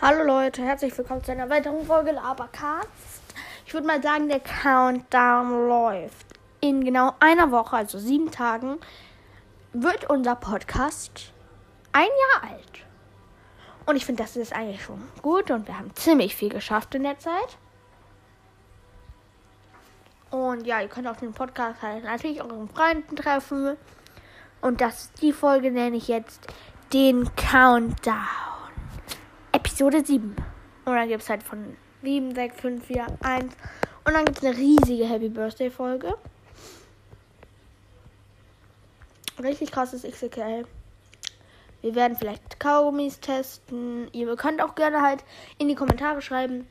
Hallo Leute, herzlich willkommen zu einer weiteren Folge Labercast. Ich würde mal sagen, der Countdown läuft. In genau einer Woche, also sieben Tagen, wird unser Podcast ein Jahr alt. Und ich finde, das ist eigentlich schon gut und wir haben ziemlich viel geschafft in der Zeit. Und ja, ihr könnt auf den Podcast halt natürlich euren Freunden treffen. Und das die Folge nenne ich jetzt den Countdown. Episode 7. Und dann gibt es halt von 7, 6, 5, 4, 1. Und dann gibt es eine riesige Happy Birthday Folge. Richtig krasses XXL. Wir werden vielleicht Kaugummis testen. Ihr könnt auch gerne halt in die Kommentare schreiben.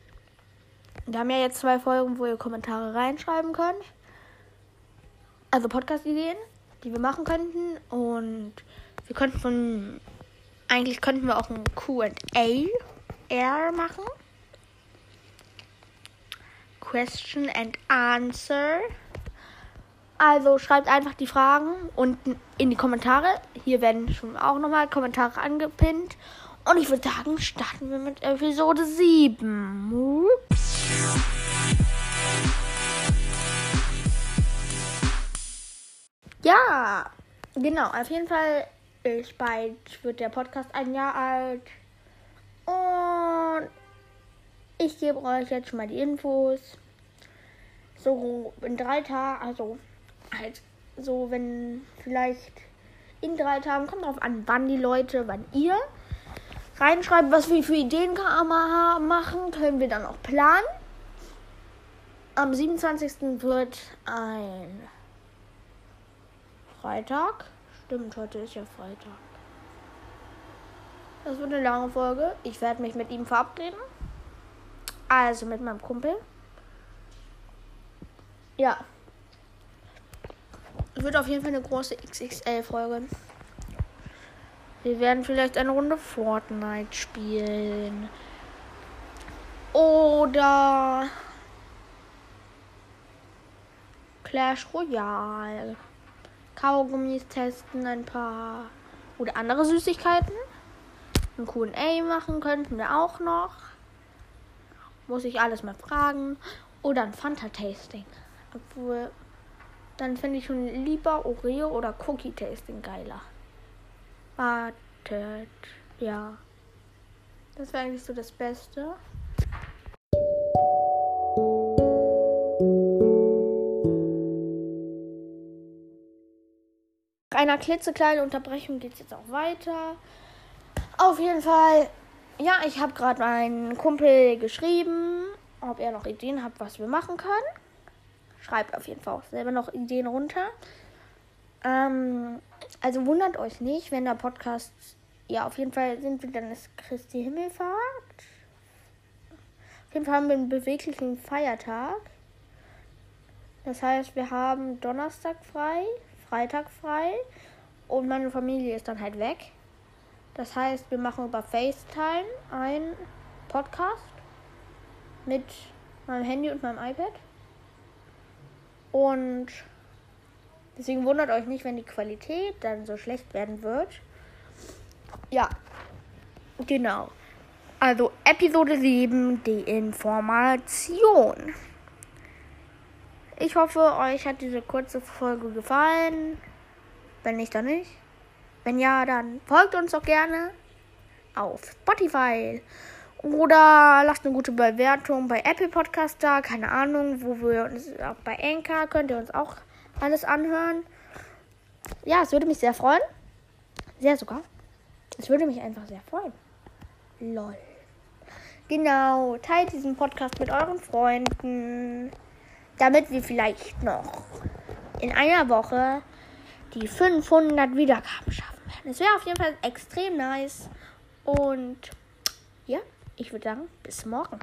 Wir haben ja jetzt zwei Folgen, wo ihr Kommentare reinschreiben könnt. Also Podcast-Ideen, die wir machen könnten. Und wir könnten von. Eigentlich könnten wir auch ein QA machen. Question and Answer. Also schreibt einfach die Fragen unten in die Kommentare. Hier werden schon auch nochmal Kommentare angepinnt. Und ich würde sagen, starten wir mit Episode 7. Ups. Ja, genau. Auf jeden Fall ist bald wird der Podcast ein Jahr alt. Und ich gebe euch jetzt schon mal die Infos. So in drei Tagen, also halt so, wenn vielleicht in drei Tagen, kommt drauf an, wann die Leute, wann ihr reinschreibt, was wir für Ideen machen, können wir dann auch planen. Am 27. wird ein Freitag. Stimmt, heute ist ja Freitag. Das wird eine lange Folge. Ich werde mich mit ihm verabreden. Also mit meinem Kumpel. Ja. Wird auf jeden Fall eine große XXL-Folge. Wir werden vielleicht eine Runde Fortnite spielen. Oder Clash Royale. Kaugummis testen, ein paar. Oder andere Süßigkeiten. Ein QA machen könnten wir auch noch. Muss ich alles mal fragen. Oder ein Fanta-Tasting. Obwohl, dann finde ich schon lieber Oreo oder Cookie-Tasting geiler. Wartet. Ja. Das wäre eigentlich so das Beste. Einer klitzekleinen Unterbrechung geht es jetzt auch weiter. Auf jeden Fall, ja, ich habe gerade meinen Kumpel geschrieben, ob er noch Ideen hat, was wir machen können. Schreibt auf jeden Fall auch selber noch Ideen runter. Ähm, also wundert euch nicht, wenn der Podcast, ja, auf jeden Fall sind wir dann ist Christi Himmelfahrt. Auf jeden Fall haben wir einen beweglichen Feiertag. Das heißt, wir haben Donnerstag frei, Freitag frei und meine Familie ist dann halt weg. Das heißt, wir machen über FaceTime einen Podcast mit meinem Handy und meinem iPad. Und deswegen wundert euch nicht, wenn die Qualität dann so schlecht werden wird. Ja, genau. Also Episode 7, die Information. Ich hoffe, euch hat diese kurze Folge gefallen. Wenn nicht, dann nicht. Wenn ja, dann folgt uns doch gerne auf Spotify. Oder lasst eine gute Bewertung bei Apple Podcast da. Keine Ahnung, wo wir uns auch bei Anchor könnt ihr uns auch alles anhören. Ja, es würde mich sehr freuen. Sehr sogar. Es würde mich einfach sehr freuen. Lol. Genau, teilt diesen Podcast mit euren Freunden, damit wir vielleicht noch in einer Woche die 500 Wiedergaben schaffen. Es wäre auf jeden Fall extrem nice. Und ja, ich würde sagen, bis morgen.